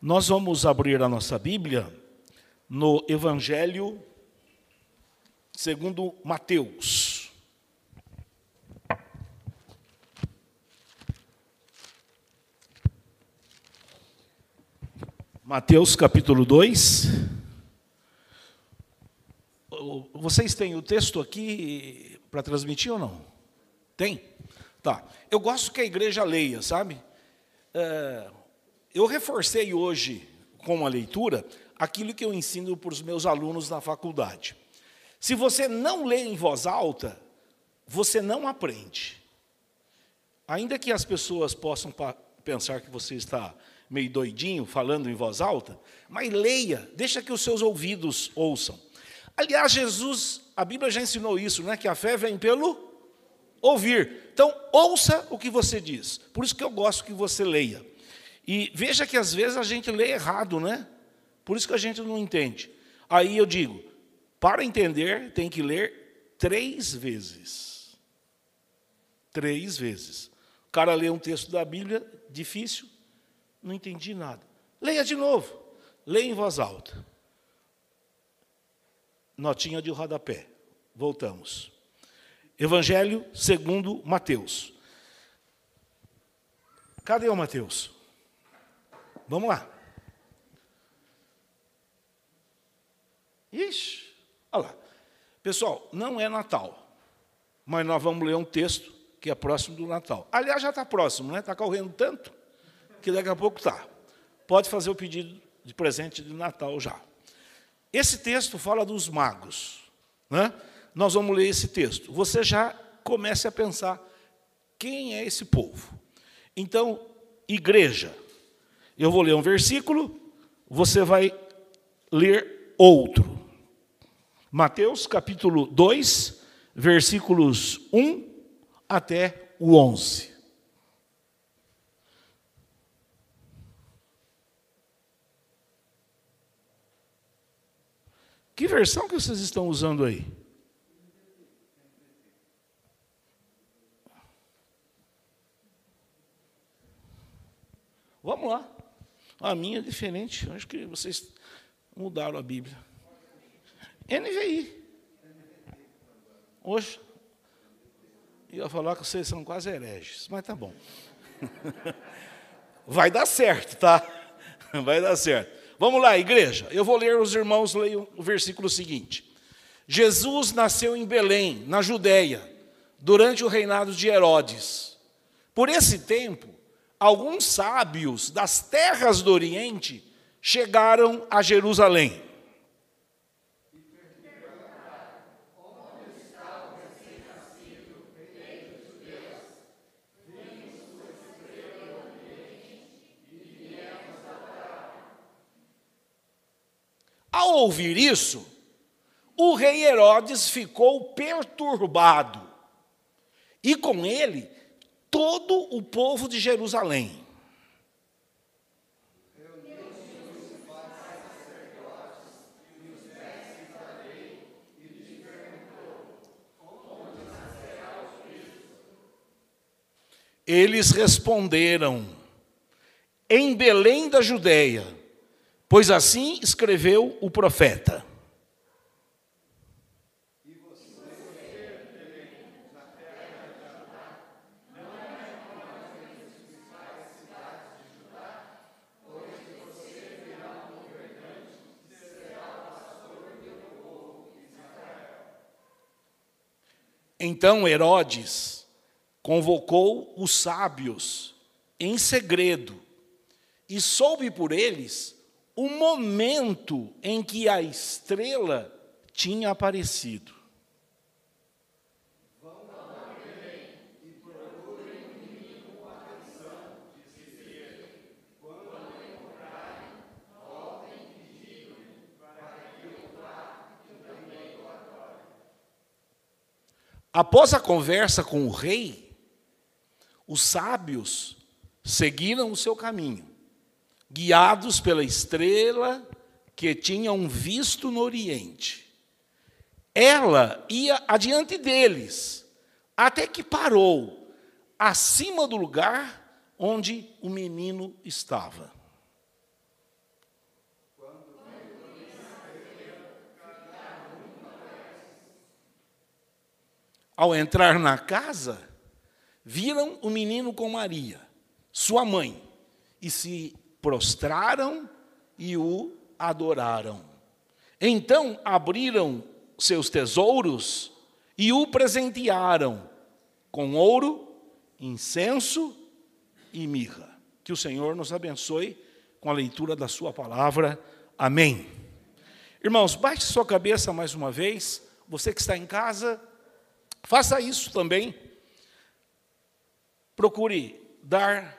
Nós vamos abrir a nossa Bíblia no Evangelho segundo Mateus. Mateus capítulo 2. Vocês têm o texto aqui para transmitir ou não? Tem? Tá. Eu gosto que a igreja leia, sabe? É, eu reforcei hoje, com a leitura, aquilo que eu ensino para os meus alunos na faculdade. Se você não lê em voz alta, você não aprende. Ainda que as pessoas possam pensar que você está meio doidinho falando em voz alta, mas leia, deixa que os seus ouvidos ouçam. Aliás, Jesus, a Bíblia já ensinou isso, né? Que a fé vem pelo ouvir. Então, ouça o que você diz. Por isso que eu gosto que você leia. E veja que às vezes a gente lê errado, né? Por isso que a gente não entende. Aí eu digo, para entender, tem que ler três vezes. Três vezes. O cara lê um texto da Bíblia, difícil, não entendi nada. Leia de novo. Leia em voz alta. Notinha de rodapé. Voltamos. Evangelho segundo Mateus. Cadê o Mateus? Vamos lá. Ixi, olha lá. Pessoal, não é Natal, mas nós vamos ler um texto que é próximo do Natal. Aliás, já está próximo, né? Está correndo tanto que daqui a pouco está. Pode fazer o pedido de presente de Natal já. Esse texto fala dos magos. Né? Nós vamos ler esse texto. Você já comece a pensar quem é esse povo. Então, igreja, eu vou ler um versículo, você vai ler outro. Mateus capítulo 2, versículos 1 até o 11. Que versão que vocês estão usando aí? Vamos lá. A minha é diferente. Acho que vocês mudaram a Bíblia. NVI. Hoje. Ia falar que vocês são quase hereges, mas tá bom. Vai dar certo, tá? Vai dar certo. Vamos lá, igreja. Eu vou ler, os irmãos leiam o versículo seguinte. Jesus nasceu em Belém, na Judéia, durante o reinado de Herodes. Por esse tempo, alguns sábios das terras do Oriente chegaram a Jerusalém. Ao ouvir isso, o rei Herodes ficou perturbado, e com ele todo o povo de Jerusalém. Eles responderam: Em Belém da Judéia, pois assim escreveu o profeta. Então Herodes convocou os sábios em segredo e soube por eles o momento em que a estrela tinha aparecido. Após a conversa com o rei, os sábios seguiram o seu caminho, guiados pela estrela que tinham visto no Oriente. Ela ia adiante deles, até que parou acima do lugar onde o menino estava. Ao entrar na casa, viram o menino com Maria, sua mãe, e se prostraram e o adoraram. Então abriram seus tesouros e o presentearam com ouro, incenso e mirra. Que o Senhor nos abençoe com a leitura da Sua palavra. Amém. Irmãos, baixe sua cabeça mais uma vez. Você que está em casa, faça isso também. Procure dar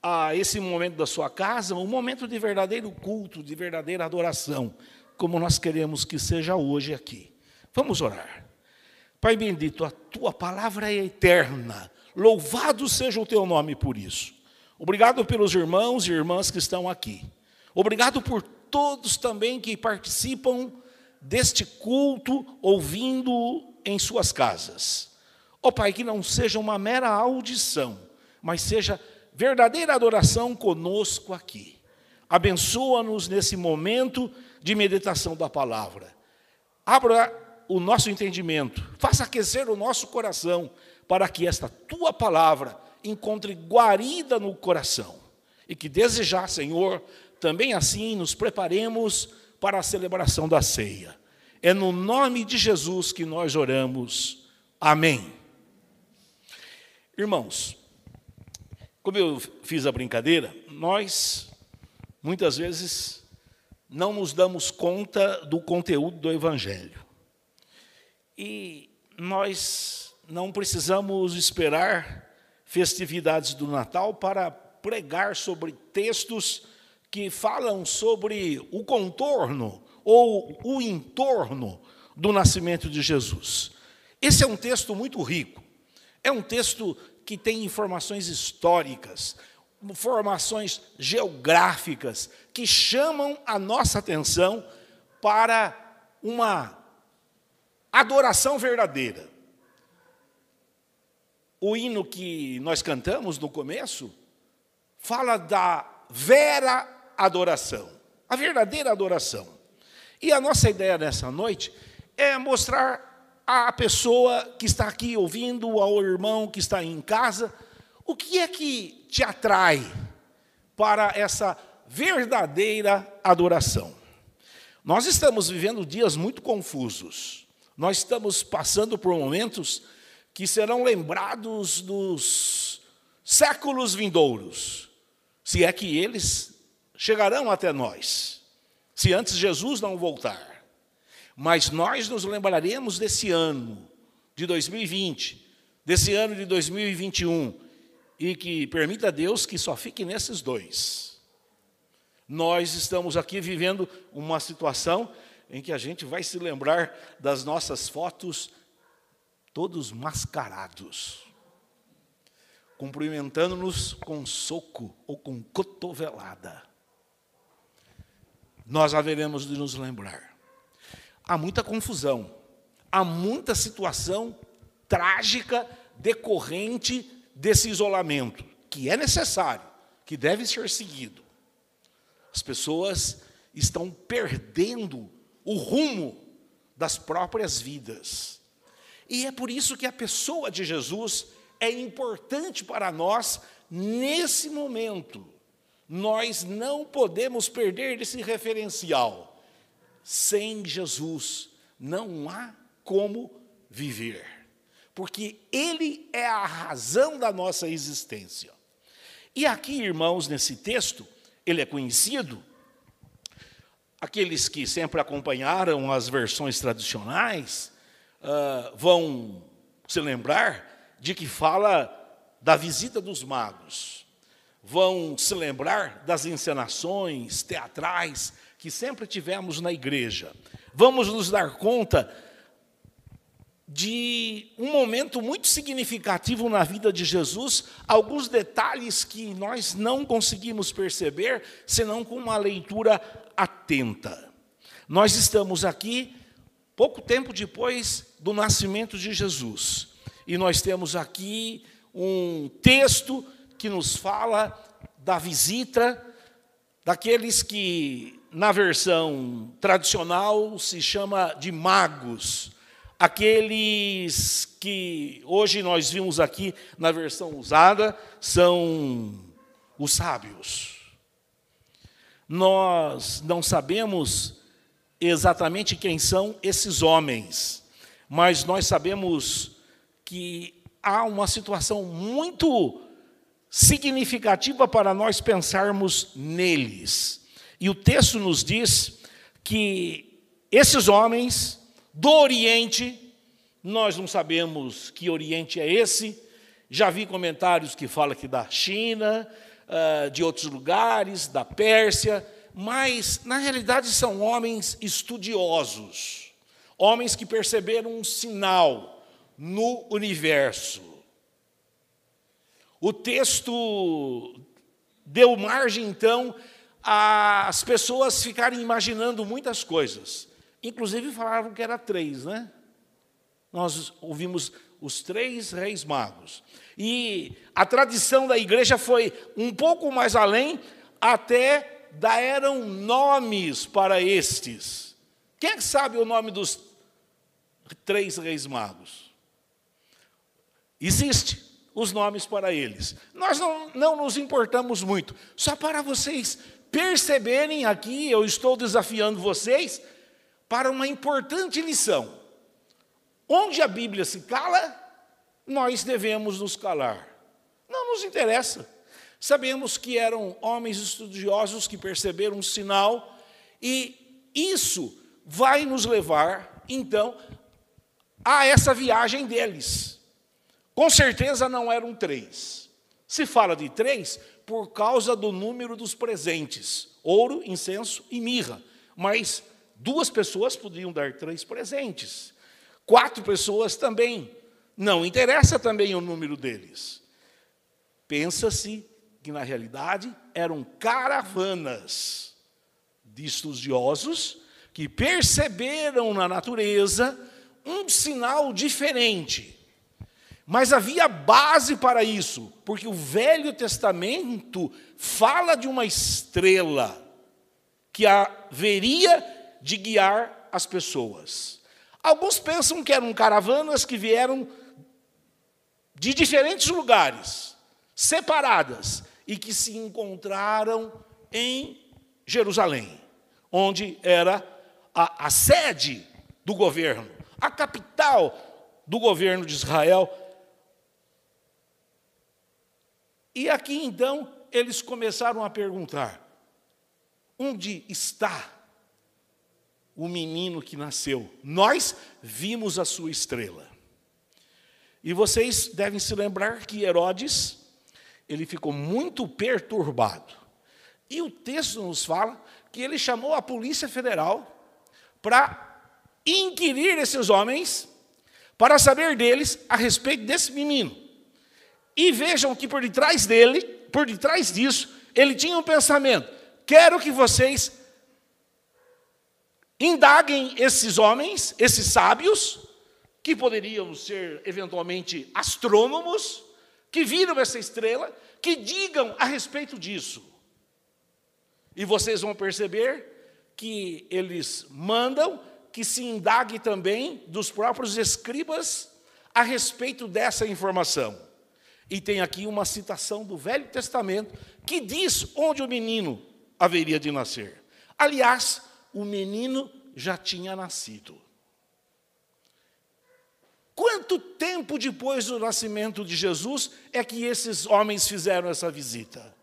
a esse momento da sua casa um momento de verdadeiro culto, de verdadeira adoração, como nós queremos que seja hoje aqui. Vamos orar. Pai bendito, a tua palavra é eterna. Louvado seja o teu nome por isso. Obrigado pelos irmãos e irmãs que estão aqui. Obrigado por todos também que participam deste culto, ouvindo em suas casas. Ó oh, Pai, que não seja uma mera audição, mas seja verdadeira adoração conosco aqui. Abençoa-nos nesse momento de meditação da palavra. Abra o nosso entendimento, faça aquecer o nosso coração, para que esta tua palavra encontre guarida no coração. E que desejar, Senhor, também assim nos preparemos para a celebração da ceia. É no nome de Jesus que nós oramos. Amém. Irmãos, como eu fiz a brincadeira, nós muitas vezes não nos damos conta do conteúdo do Evangelho. E nós não precisamos esperar festividades do Natal para pregar sobre textos que falam sobre o contorno ou o entorno do nascimento de Jesus. Esse é um texto muito rico. É um texto que tem informações históricas, informações geográficas que chamam a nossa atenção para uma adoração verdadeira. O hino que nós cantamos no começo fala da vera adoração, a verdadeira adoração. E a nossa ideia nessa noite é mostrar à pessoa que está aqui ouvindo, ao irmão que está em casa, o que é que te atrai para essa verdadeira adoração. Nós estamos vivendo dias muito confusos. Nós estamos passando por momentos que serão lembrados dos séculos vindouros, se é que eles chegarão até nós, se antes Jesus não voltar. Mas nós nos lembraremos desse ano de 2020, desse ano de 2021, e que permita Deus que só fique nesses dois. Nós estamos aqui vivendo uma situação em que a gente vai se lembrar das nossas fotos todos mascarados, cumprimentando-nos com soco ou com cotovelada. Nós haveremos de nos lembrar. Há muita confusão, há muita situação trágica decorrente desse isolamento, que é necessário, que deve ser seguido. As pessoas estão perdendo o rumo das próprias vidas. E é por isso que a pessoa de Jesus é importante para nós nesse momento. Nós não podemos perder esse referencial. Sem Jesus não há como viver, porque Ele é a razão da nossa existência. E aqui, irmãos, nesse texto, ele é conhecido Aqueles que sempre acompanharam as versões tradicionais uh, vão se lembrar de que fala da visita dos magos, vão se lembrar das encenações teatrais que sempre tivemos na igreja. Vamos nos dar conta de um momento muito significativo na vida de Jesus, alguns detalhes que nós não conseguimos perceber senão com uma leitura atenta. Nós estamos aqui pouco tempo depois do nascimento de Jesus, e nós temos aqui um texto que nos fala da visita daqueles que na versão tradicional se chama de magos aqueles que hoje nós vimos aqui na versão usada são os sábios. Nós não sabemos exatamente quem são esses homens, mas nós sabemos que há uma situação muito significativa para nós pensarmos neles. E o texto nos diz que esses homens do Oriente, nós não sabemos que Oriente é esse, já vi comentários que falam que da China, ah, de outros lugares, da Pérsia, mas na realidade são homens estudiosos, homens que perceberam um sinal no universo. O texto deu margem, então, às pessoas ficarem imaginando muitas coisas. Inclusive falaram que era três, né? Nós ouvimos os três reis magos. E a tradição da igreja foi um pouco mais além, até deram nomes para estes. Quem é sabe o nome dos três reis magos? Existe os nomes para eles. Nós não, não nos importamos muito, só para vocês perceberem aqui, eu estou desafiando vocês para uma importante lição. Onde a Bíblia se cala, nós devemos nos calar. Não nos interessa. Sabemos que eram homens estudiosos que perceberam um sinal, e isso vai nos levar, então, a essa viagem deles. Com certeza não eram três. Se fala de três por causa do número dos presentes: ouro, incenso e mirra. Mas duas pessoas poderiam dar três presentes. Quatro pessoas também. Não interessa também o número deles. Pensa-se que, na realidade, eram caravanas de estudiosos que perceberam na natureza um sinal diferente mas havia base para isso, porque o Velho Testamento fala de uma estrela que haveria de guiar as pessoas. Alguns pensam que eram caravanas que vieram de diferentes lugares, separadas, e que se encontraram em Jerusalém, onde era a, a sede do governo, a capital do governo de Israel E aqui então eles começaram a perguntar: onde está o menino que nasceu? Nós vimos a sua estrela. E vocês devem se lembrar que Herodes, ele ficou muito perturbado. E o texto nos fala que ele chamou a Polícia Federal para inquirir esses homens, para saber deles a respeito desse menino. E vejam que por detrás dele, por detrás disso, ele tinha um pensamento: quero que vocês indaguem esses homens, esses sábios, que poderiam ser eventualmente astrônomos, que viram essa estrela, que digam a respeito disso. E vocês vão perceber que eles mandam que se indague também dos próprios escribas a respeito dessa informação. E tem aqui uma citação do Velho Testamento que diz onde o menino haveria de nascer. Aliás, o menino já tinha nascido. Quanto tempo depois do nascimento de Jesus é que esses homens fizeram essa visita?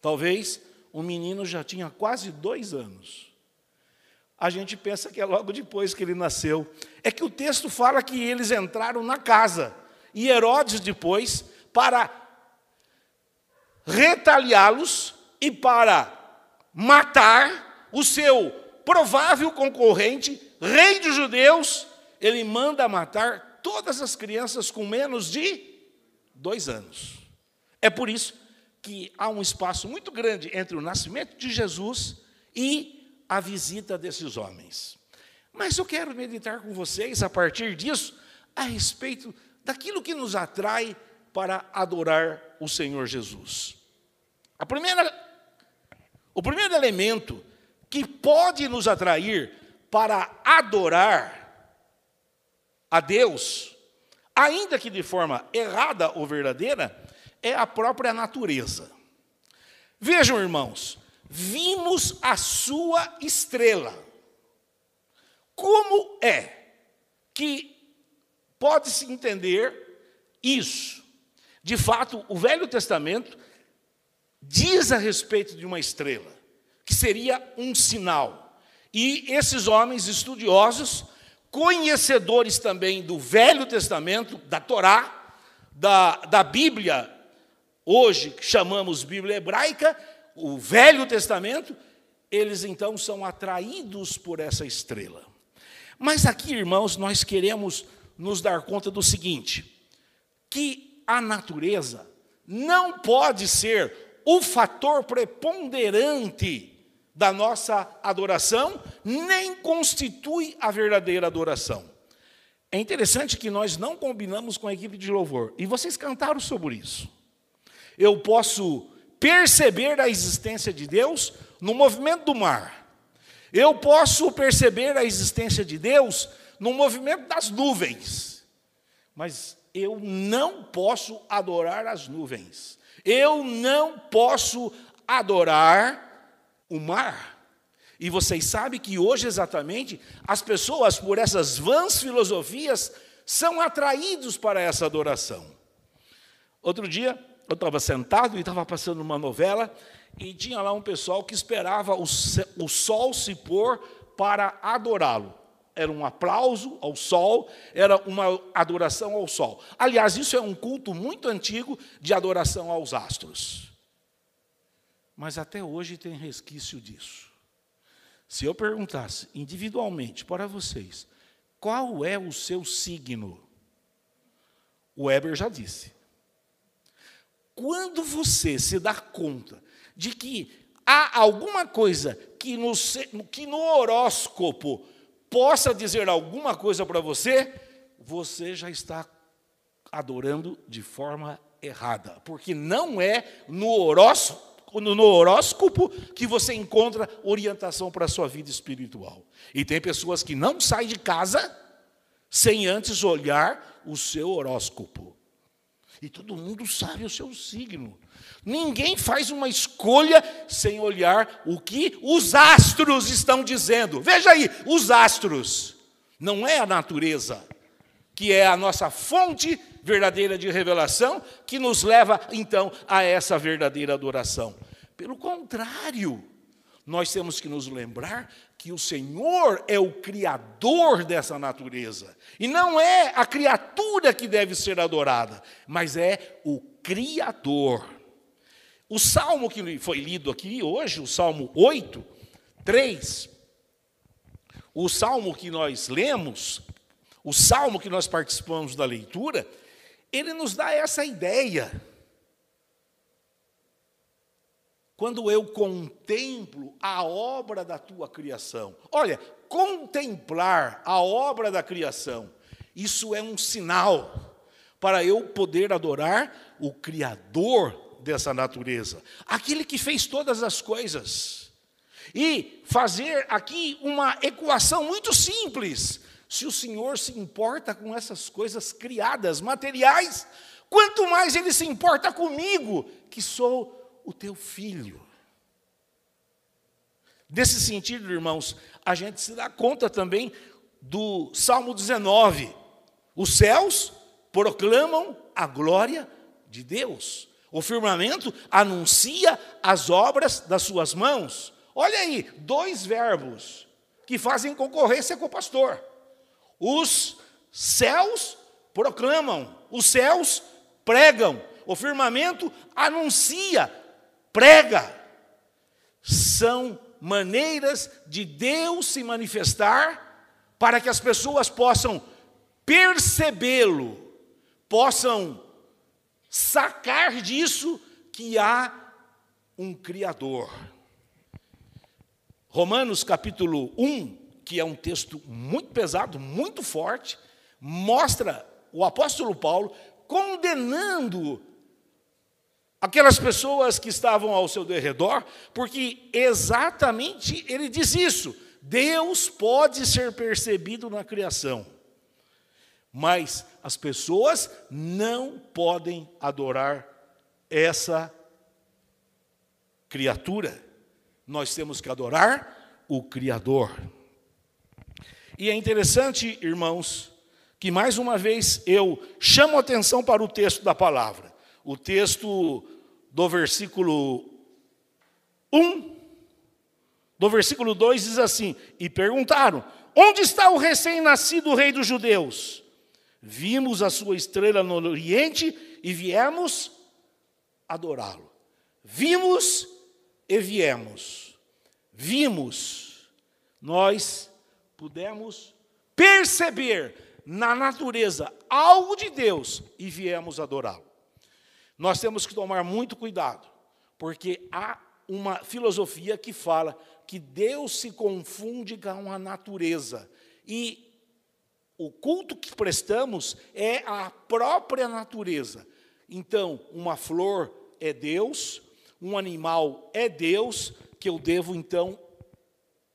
Talvez o menino já tinha quase dois anos. A gente pensa que é logo depois que ele nasceu. É que o texto fala que eles entraram na casa e Herodes depois para retaliá-los e para matar o seu provável concorrente, rei dos judeus, ele manda matar todas as crianças com menos de dois anos. É por isso que há um espaço muito grande entre o nascimento de Jesus e a visita desses homens. Mas eu quero meditar com vocês, a partir disso, a respeito daquilo que nos atrai para adorar o Senhor Jesus. A primeira, o primeiro elemento que pode nos atrair para adorar a Deus, ainda que de forma errada ou verdadeira, é a própria natureza. Vejam, irmãos, vimos a sua estrela. Como é que pode-se entender isso? De fato, o Velho Testamento diz a respeito de uma estrela, que seria um sinal. E esses homens estudiosos, conhecedores também do Velho Testamento, da Torá, da, da Bíblia, hoje chamamos Bíblia hebraica, o Velho Testamento, eles então são atraídos por essa estrela. Mas aqui, irmãos, nós queremos nos dar conta do seguinte: que a natureza não pode ser o fator preponderante da nossa adoração, nem constitui a verdadeira adoração. É interessante que nós não combinamos com a equipe de louvor, e vocês cantaram sobre isso. Eu posso perceber a existência de Deus no movimento do mar. Eu posso perceber a existência de Deus no movimento das nuvens. Mas eu não posso adorar as nuvens. Eu não posso adorar o mar. E vocês sabem que hoje exatamente as pessoas por essas vãs filosofias são atraídos para essa adoração. Outro dia eu estava sentado e estava passando uma novela e tinha lá um pessoal que esperava o, o sol se pôr para adorá-lo. Era um aplauso ao sol, era uma adoração ao sol. Aliás, isso é um culto muito antigo de adoração aos astros. Mas até hoje tem resquício disso. Se eu perguntasse individualmente para vocês, qual é o seu signo? O Weber já disse. Quando você se dá conta de que há alguma coisa que no, que no horóscopo possa dizer alguma coisa para você, você já está adorando de forma errada, porque não é no horóscopo, no horóscopo que você encontra orientação para a sua vida espiritual. E tem pessoas que não saem de casa sem antes olhar o seu horóscopo. E todo mundo sabe o seu signo. Ninguém faz uma escolha sem olhar o que os astros estão dizendo. Veja aí, os astros. Não é a natureza, que é a nossa fonte verdadeira de revelação, que nos leva então a essa verdadeira adoração. Pelo contrário, nós temos que nos lembrar que o Senhor é o criador dessa natureza. E não é a criatura que deve ser adorada, mas é o Criador. O salmo que foi lido aqui hoje, o salmo 8, 3, o salmo que nós lemos, o salmo que nós participamos da leitura, ele nos dá essa ideia quando eu contemplo a obra da tua criação. Olha, contemplar a obra da criação, isso é um sinal para eu poder adorar o Criador dessa natureza, aquele que fez todas as coisas. E fazer aqui uma equação muito simples. Se o Senhor se importa com essas coisas criadas, materiais, quanto mais Ele se importa comigo, que sou o teu filho. Nesse sentido, irmãos, a gente se dá conta também do Salmo 19. Os céus proclamam a glória de Deus. O firmamento anuncia as obras das suas mãos. Olha aí, dois verbos que fazem concorrência com o pastor. Os céus proclamam, os céus pregam, o firmamento anuncia prega, são maneiras de Deus se manifestar para que as pessoas possam percebê-lo, possam sacar disso que há um Criador. Romanos capítulo 1, que é um texto muito pesado, muito forte, mostra o apóstolo Paulo condenando aquelas pessoas que estavam ao seu derredor, porque exatamente ele diz isso: Deus pode ser percebido na criação, Mas as pessoas não podem adorar essa criatura. Nós temos que adorar o Criador. E é interessante, irmãos, que mais uma vez eu chamo atenção para o texto da palavra. O texto do versículo 1, do versículo 2 diz assim: E perguntaram: Onde está o recém-nascido rei dos judeus? Vimos a sua estrela no oriente e viemos adorá-lo. Vimos e viemos. Vimos. Nós pudemos perceber na natureza algo de Deus e viemos adorá-lo. Nós temos que tomar muito cuidado, porque há uma filosofia que fala que Deus se confunde com a natureza e o culto que prestamos é a própria natureza. Então, uma flor é Deus, um animal é Deus, que eu devo então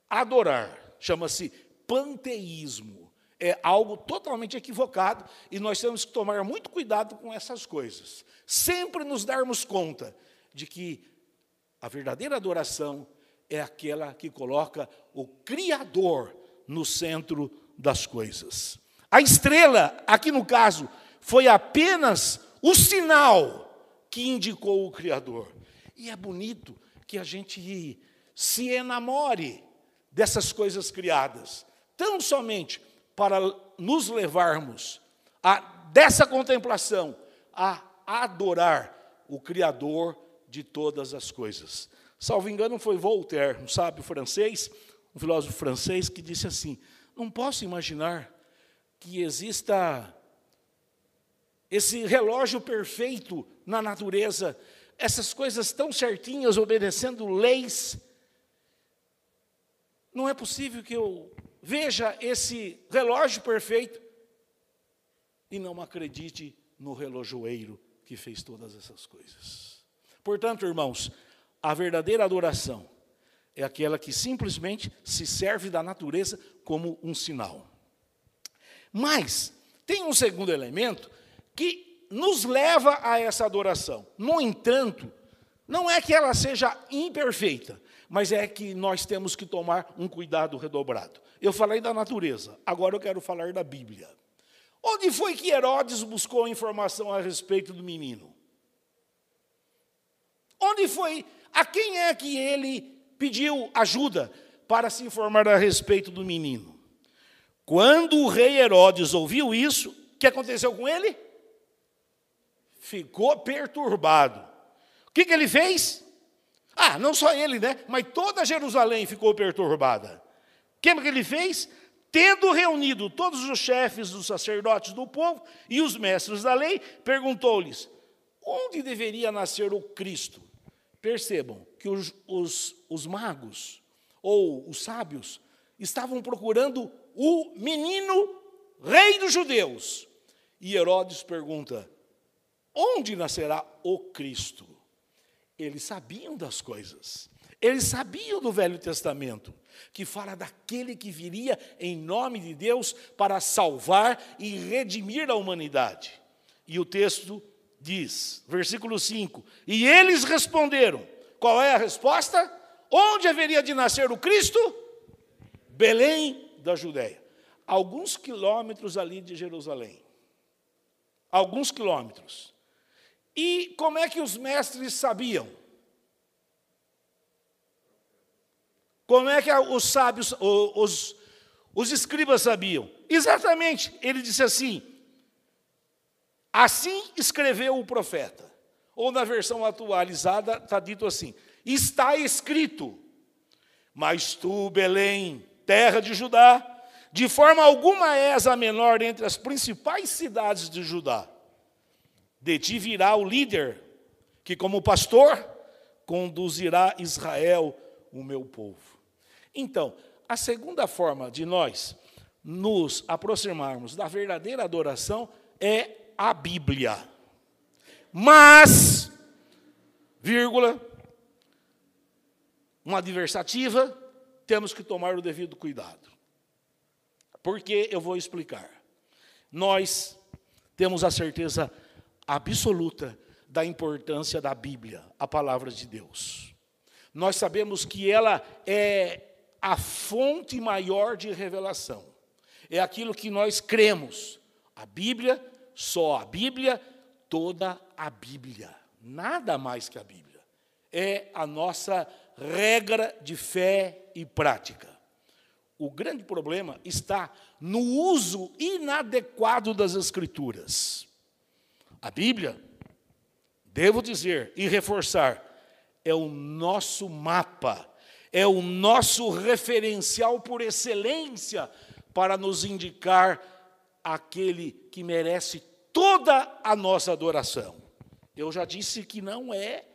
adorar. Chama-se panteísmo. É algo totalmente equivocado e nós temos que tomar muito cuidado com essas coisas. Sempre nos darmos conta de que a verdadeira adoração é aquela que coloca o Criador no centro das coisas. A estrela, aqui no caso, foi apenas o sinal que indicou o Criador. E é bonito que a gente se enamore dessas coisas criadas tão somente para nos levarmos a dessa contemplação a adorar o criador de todas as coisas. Salvo engano foi Voltaire, um sábio francês, um filósofo francês que disse assim: "Não posso imaginar que exista esse relógio perfeito na natureza, essas coisas tão certinhas, obedecendo leis. Não é possível que eu veja esse relógio perfeito e não acredite no relojoeiro que fez todas essas coisas. Portanto, irmãos, a verdadeira adoração é aquela que simplesmente se serve da natureza como um sinal. Mas tem um segundo elemento que nos leva a essa adoração. No entanto, não é que ela seja imperfeita, mas é que nós temos que tomar um cuidado redobrado. Eu falei da natureza, agora eu quero falar da Bíblia. Onde foi que Herodes buscou informação a respeito do menino? Onde foi? A quem é que ele pediu ajuda para se informar a respeito do menino? Quando o rei Herodes ouviu isso, o que aconteceu com ele? Ficou perturbado. O que, que ele fez? Ah, não só ele, né? Mas toda Jerusalém ficou perturbada. O que ele fez? Tendo reunido todos os chefes dos sacerdotes do povo e os mestres da lei, perguntou-lhes: onde deveria nascer o Cristo? Percebam que os, os, os magos ou os sábios estavam procurando o menino rei dos judeus. E Herodes pergunta: onde nascerá o Cristo? Eles sabiam das coisas. Eles sabiam do Velho Testamento, que fala daquele que viria em nome de Deus para salvar e redimir a humanidade. E o texto diz, versículo 5: E eles responderam: qual é a resposta? Onde haveria de nascer o Cristo? Belém da Judéia. Alguns quilômetros ali de Jerusalém. Alguns quilômetros. E como é que os mestres sabiam? Como é que os sábios, os, os escribas sabiam? Exatamente, ele disse assim: assim escreveu o profeta. Ou na versão atualizada está dito assim: está escrito, mas tu, Belém, terra de Judá, de forma alguma és a menor entre as principais cidades de Judá de ti virá o líder, que, como pastor, conduzirá Israel, o meu povo. Então, a segunda forma de nós nos aproximarmos da verdadeira adoração é a Bíblia. Mas, vírgula, uma adversativa, temos que tomar o devido cuidado. Porque eu vou explicar. Nós temos a certeza absoluta da importância da Bíblia, a palavra de Deus. Nós sabemos que ela é a fonte maior de revelação. É aquilo que nós cremos. A Bíblia, só a Bíblia, toda a Bíblia. Nada mais que a Bíblia. É a nossa regra de fé e prática. O grande problema está no uso inadequado das Escrituras. A Bíblia, devo dizer e reforçar, é o nosso mapa, é o nosso referencial por excelência para nos indicar aquele que merece toda a nossa adoração. Eu já disse que não é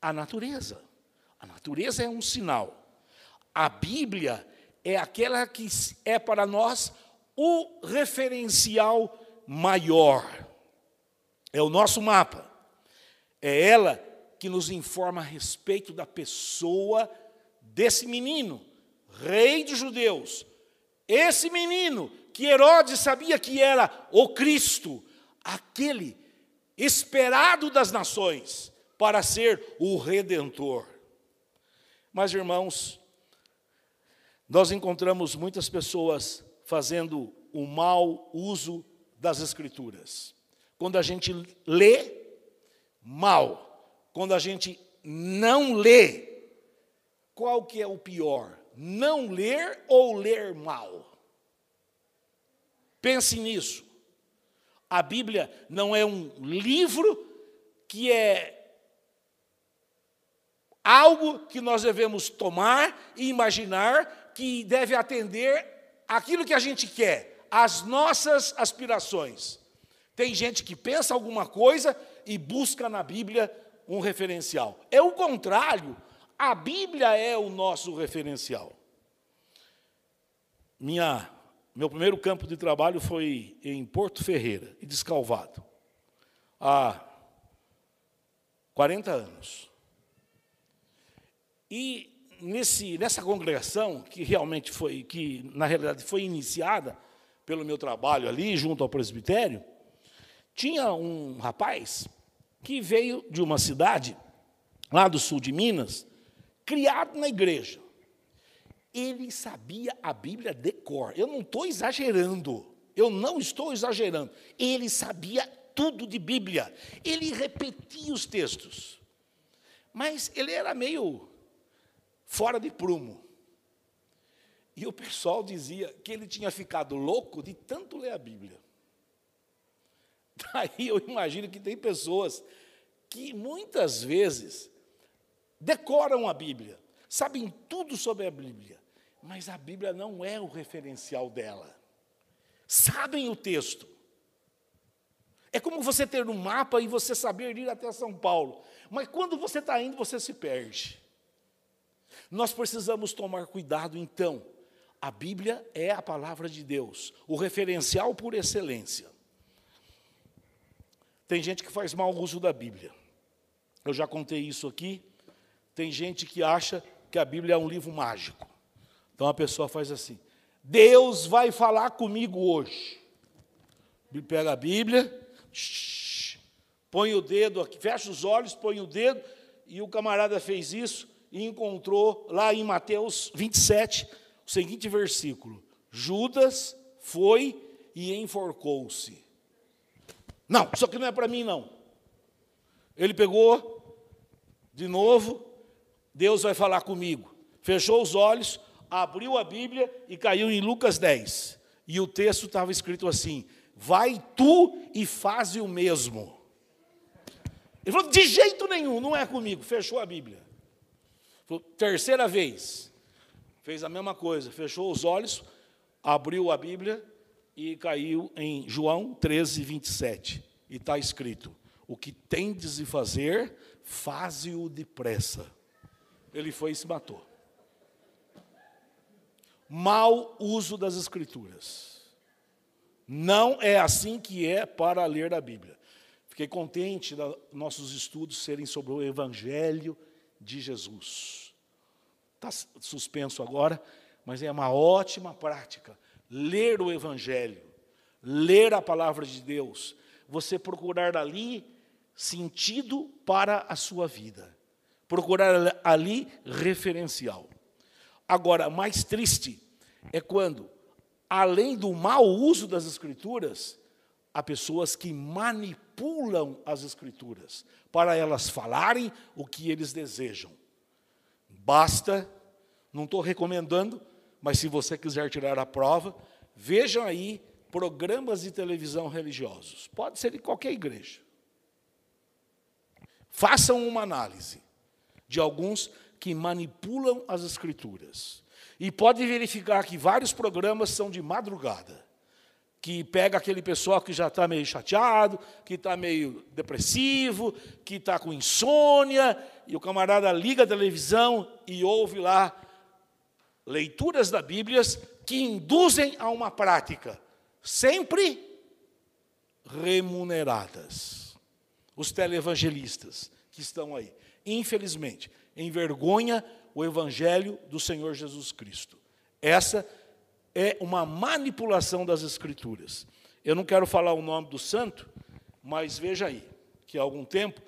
a natureza. A natureza é um sinal. A Bíblia é aquela que é para nós o referencial maior. É o nosso mapa. É ela que nos informa a respeito da pessoa desse menino, rei dos judeus. Esse menino que Herodes sabia que era o Cristo, aquele esperado das nações para ser o redentor. Mas, irmãos, nós encontramos muitas pessoas fazendo o mau uso das Escrituras. Quando a gente lê, mal. Quando a gente não lê, qual que é o pior? Não ler ou ler mal? Pense nisso. A Bíblia não é um livro que é algo que nós devemos tomar e imaginar que deve atender aquilo que a gente quer, as nossas aspirações. Tem gente que pensa alguma coisa e busca na Bíblia um referencial. É o contrário, a Bíblia é o nosso referencial. Minha, meu primeiro campo de trabalho foi em Porto Ferreira e Descalvado, há 40 anos. E nesse, nessa congregação, que realmente foi, que na realidade foi iniciada pelo meu trabalho ali, junto ao presbitério, tinha um rapaz que veio de uma cidade, lá do sul de Minas, criado na igreja. Ele sabia a Bíblia de cor. Eu não estou exagerando. Eu não estou exagerando. Ele sabia tudo de Bíblia. Ele repetia os textos. Mas ele era meio fora de prumo. E o pessoal dizia que ele tinha ficado louco de tanto ler a Bíblia. Daí eu imagino que tem pessoas que muitas vezes decoram a Bíblia, sabem tudo sobre a Bíblia, mas a Bíblia não é o referencial dela. Sabem o texto. É como você ter um mapa e você saber ir até São Paulo, mas quando você está indo, você se perde. Nós precisamos tomar cuidado, então. A Bíblia é a palavra de Deus, o referencial por excelência. Tem gente que faz mau uso da Bíblia. Eu já contei isso aqui. Tem gente que acha que a Bíblia é um livro mágico. Então a pessoa faz assim: Deus vai falar comigo hoje. Pega a Bíblia, põe o dedo aqui, fecha os olhos, põe o dedo, e o camarada fez isso e encontrou lá em Mateus 27 o seguinte versículo: Judas foi e enforcou-se. Não, isso aqui não é para mim, não. Ele pegou, de novo, Deus vai falar comigo. Fechou os olhos, abriu a Bíblia e caiu em Lucas 10. E o texto estava escrito assim: Vai tu e faze o mesmo. Ele falou: De jeito nenhum, não é comigo. Fechou a Bíblia. Terceira vez, fez a mesma coisa, fechou os olhos, abriu a Bíblia e caiu em João 13, 27. E está escrito: O que tendes de fazer, faze-o depressa. Ele foi e se matou. Mau uso das Escrituras. Não é assim que é para ler a Bíblia. Fiquei contente de nossos estudos serem sobre o Evangelho de Jesus. Está suspenso agora, mas é uma ótima prática ler o Evangelho, ler a palavra de Deus, você procurar ali sentido para a sua vida, procurar ali referencial. Agora, mais triste é quando, além do mau uso das Escrituras, há pessoas que manipulam as Escrituras para elas falarem o que eles desejam. Basta, não estou recomendando, mas se você quiser tirar a prova, vejam aí programas de televisão religiosos. Pode ser de qualquer igreja. Façam uma análise de alguns que manipulam as escrituras. E pode verificar que vários programas são de madrugada. Que pega aquele pessoal que já está meio chateado, que está meio depressivo, que está com insônia, e o camarada liga a televisão e ouve lá leituras da Bíblia que induzem a uma prática, sempre remuneradas. Os televangelistas que estão aí, infelizmente, envergonha o evangelho do Senhor Jesus Cristo. Essa é uma manipulação das escrituras. Eu não quero falar o nome do santo, mas veja aí, que há algum tempo,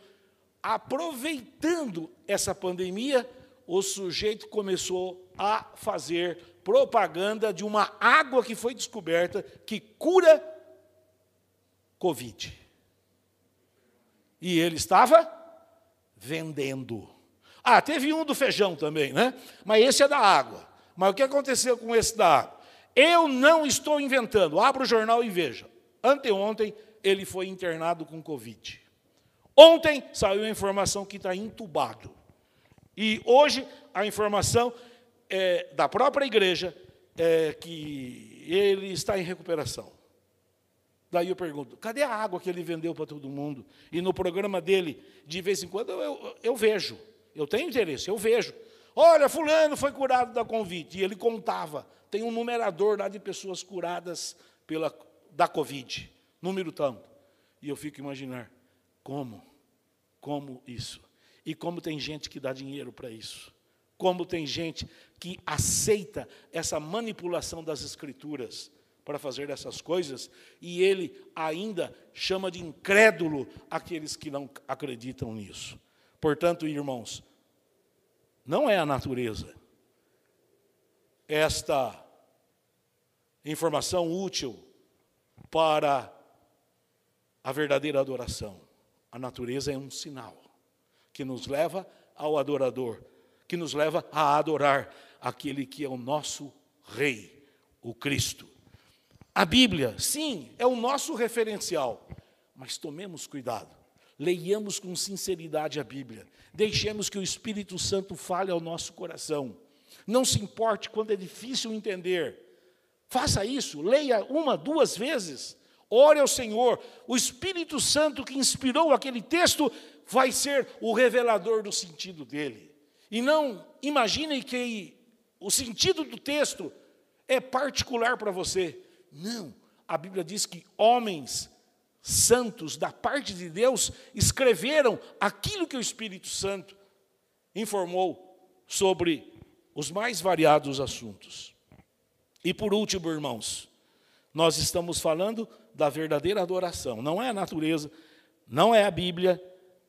aproveitando essa pandemia, o sujeito começou a fazer propaganda de uma água que foi descoberta que cura Covid. E ele estava vendendo. Ah, teve um do feijão também, né? Mas esse é da água. Mas o que aconteceu com esse da água? Eu não estou inventando. Abra o jornal e veja. Anteontem ele foi internado com Covid. Ontem saiu a informação que está entubado. E hoje a informação é, da própria igreja é que ele está em recuperação. Daí eu pergunto, cadê a água que ele vendeu para todo mundo? E no programa dele, de vez em quando, eu, eu, eu vejo. Eu tenho interesse, eu vejo. Olha, fulano foi curado da Covid. E ele contava. Tem um numerador lá de pessoas curadas pela, da Covid. Número tanto. E eu fico imaginar, como? Como isso? E como tem gente que dá dinheiro para isso? Como tem gente que aceita essa manipulação das escrituras para fazer essas coisas, e ele ainda chama de incrédulo aqueles que não acreditam nisso. Portanto, irmãos, não é a natureza esta informação útil para a verdadeira adoração. A natureza é um sinal que nos leva ao adorador, que nos leva a adorar aquele que é o nosso Rei, o Cristo. A Bíblia, sim, é o nosso referencial, mas tomemos cuidado leiamos com sinceridade a Bíblia, deixemos que o Espírito Santo fale ao nosso coração. Não se importe quando é difícil entender, faça isso, leia uma, duas vezes, ore ao Senhor. O Espírito Santo que inspirou aquele texto vai ser o revelador do sentido dele. E não imaginem que o sentido do texto é particular para você. Não, a Bíblia diz que homens santos da parte de Deus escreveram aquilo que o Espírito Santo informou sobre os mais variados assuntos. E por último, irmãos, nós estamos falando da verdadeira adoração. Não é a natureza, não é a Bíblia,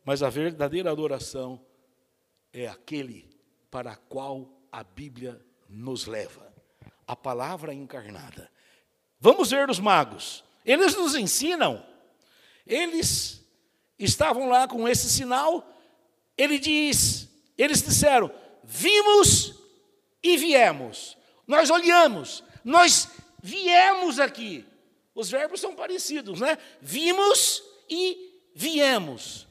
mas a verdadeira adoração é aquele para a qual a Bíblia nos leva a palavra encarnada. Vamos ver os magos. Eles nos ensinam eles estavam lá com esse sinal. Ele diz, eles disseram: "Vimos e viemos". Nós olhamos, nós viemos aqui. Os verbos são parecidos, né? Vimos e viemos.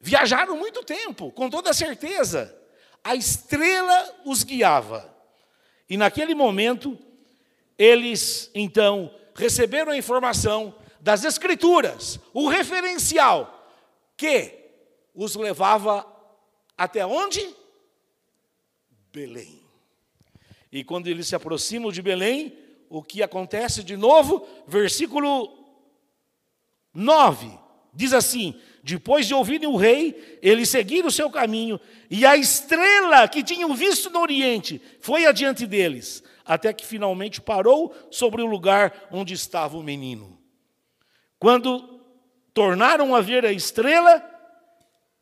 Viajaram muito tempo, com toda certeza. A estrela os guiava. E naquele momento, eles então receberam a informação das Escrituras, o referencial que os levava até onde? Belém. E quando eles se aproximam de Belém, o que acontece de novo? Versículo 9 diz assim: Depois de ouvirem o rei, eles seguiram o seu caminho, e a estrela que tinham visto no Oriente foi adiante deles, até que finalmente parou sobre o lugar onde estava o menino. Quando tornaram a ver a estrela,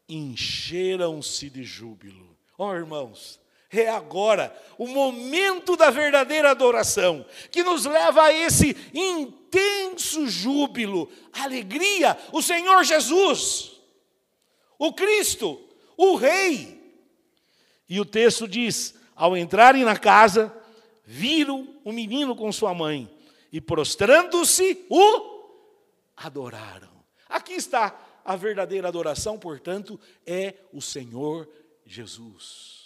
encheram-se de júbilo. Oh, irmãos, é agora o momento da verdadeira adoração, que nos leva a esse intenso júbilo, alegria, o Senhor Jesus, o Cristo, o Rei. E o texto diz: ao entrarem na casa, viram o menino com sua mãe e prostrando-se, o adoraram. Aqui está a verdadeira adoração, portanto, é o Senhor Jesus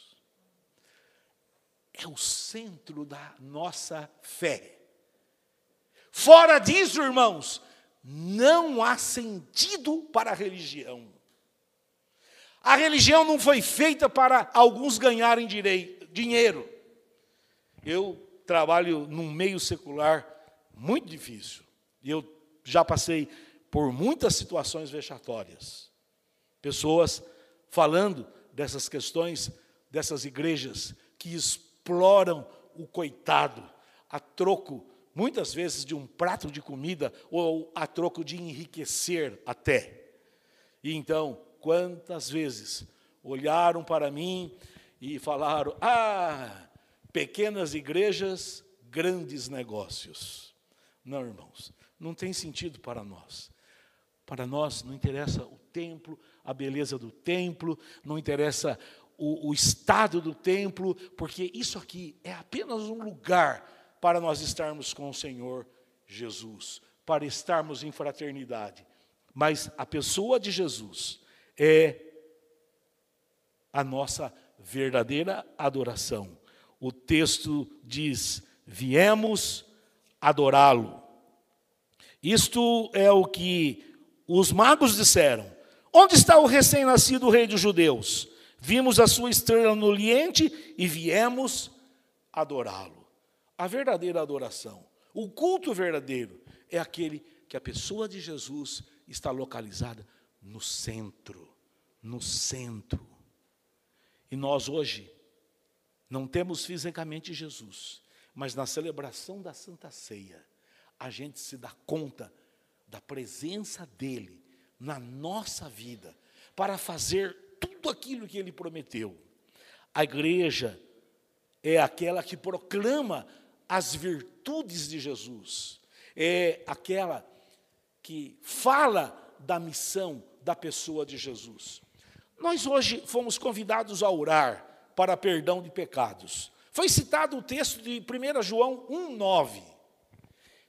é o centro da nossa fé. Fora disso, irmãos, não há sentido para a religião. A religião não foi feita para alguns ganharem dinheiro. Eu trabalho num meio secular muito difícil. E eu já passei por muitas situações vexatórias. Pessoas falando dessas questões, dessas igrejas que exploram o coitado a troco, muitas vezes, de um prato de comida ou a troco de enriquecer até. E então, quantas vezes olharam para mim e falaram: Ah, pequenas igrejas, grandes negócios. Não, irmãos, não tem sentido para nós. Para nós não interessa o templo, a beleza do templo, não interessa o, o estado do templo, porque isso aqui é apenas um lugar para nós estarmos com o Senhor Jesus, para estarmos em fraternidade. Mas a pessoa de Jesus é a nossa verdadeira adoração. O texto diz: viemos adorá-lo. Isto é o que os magos disseram. Onde está o recém-nascido rei dos judeus? Vimos a sua estrela no Oriente e viemos adorá-lo. A verdadeira adoração, o culto verdadeiro, é aquele que a pessoa de Jesus está localizada no centro. No centro. E nós hoje não temos fisicamente Jesus, mas na celebração da Santa Ceia, a gente se dá conta da presença dele na nossa vida para fazer tudo aquilo que ele prometeu. A igreja é aquela que proclama as virtudes de Jesus, é aquela que fala da missão da pessoa de Jesus. Nós hoje fomos convidados a orar para perdão de pecados. Foi citado o texto de 1 João 1,9.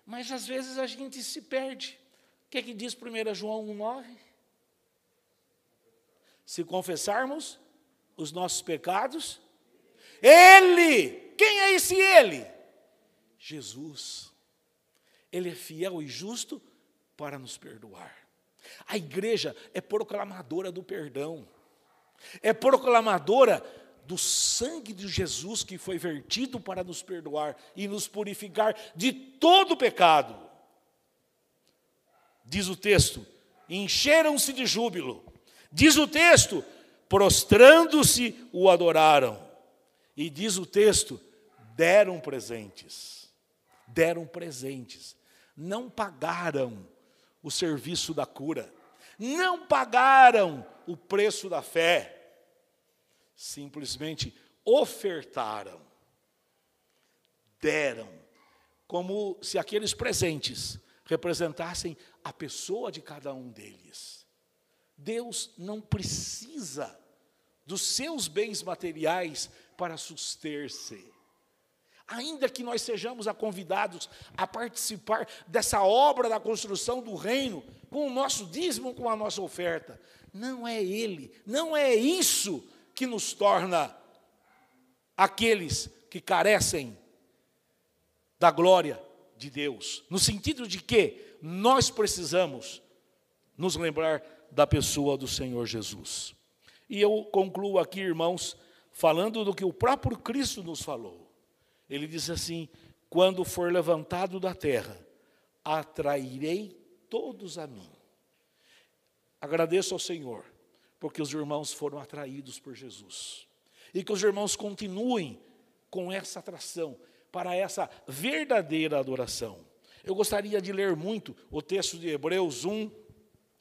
Mas às vezes a gente se perde. O que, é que diz 1 João 1,9? se confessarmos os nossos pecados, Ele, quem é esse Ele? Jesus. Ele é fiel e justo para nos perdoar. A igreja é proclamadora do perdão, é proclamadora do sangue de Jesus que foi vertido para nos perdoar e nos purificar de todo pecado. Diz o texto: encheram-se de júbilo Diz o texto: prostrando-se, o adoraram. E diz o texto: deram presentes. Deram presentes. Não pagaram o serviço da cura. Não pagaram o preço da fé. Simplesmente ofertaram. Deram. Como se aqueles presentes representassem a pessoa de cada um deles. Deus não precisa dos seus bens materiais para suster-se. Ainda que nós sejamos convidados a participar dessa obra da construção do reino, com o nosso dízimo, com a nossa oferta, não é Ele, não é isso que nos torna aqueles que carecem da glória de Deus, no sentido de que nós precisamos nos lembrar da pessoa do Senhor Jesus. E eu concluo aqui, irmãos, falando do que o próprio Cristo nos falou. Ele diz assim: quando for levantado da terra, atrairei todos a mim. Agradeço ao Senhor, porque os irmãos foram atraídos por Jesus. E que os irmãos continuem com essa atração, para essa verdadeira adoração. Eu gostaria de ler muito o texto de Hebreus 1,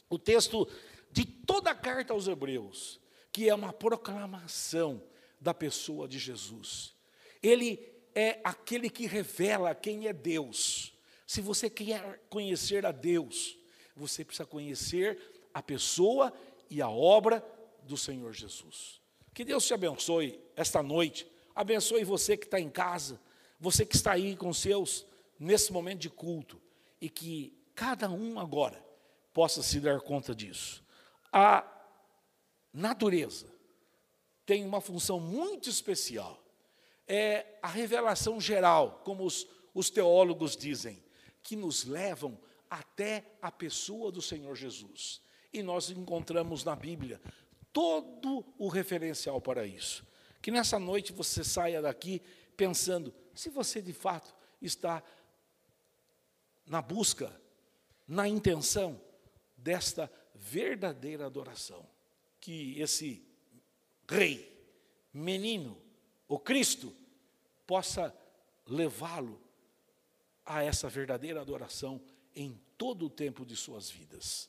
o texto de toda a carta aos Hebreus, que é uma proclamação da pessoa de Jesus. Ele é aquele que revela quem é Deus. Se você quer conhecer a Deus, você precisa conhecer a pessoa e a obra do Senhor Jesus. Que Deus te abençoe esta noite, abençoe você que está em casa, você que está aí com seus, nesse momento de culto, e que cada um agora possa se dar conta disso. A natureza tem uma função muito especial. É a revelação geral, como os, os teólogos dizem, que nos levam até a pessoa do Senhor Jesus. E nós encontramos na Bíblia todo o referencial para isso. Que nessa noite você saia daqui pensando se você de fato está na busca, na intenção desta verdadeira adoração. Que esse rei, menino, o Cristo, possa levá-lo a essa verdadeira adoração em todo o tempo de suas vidas.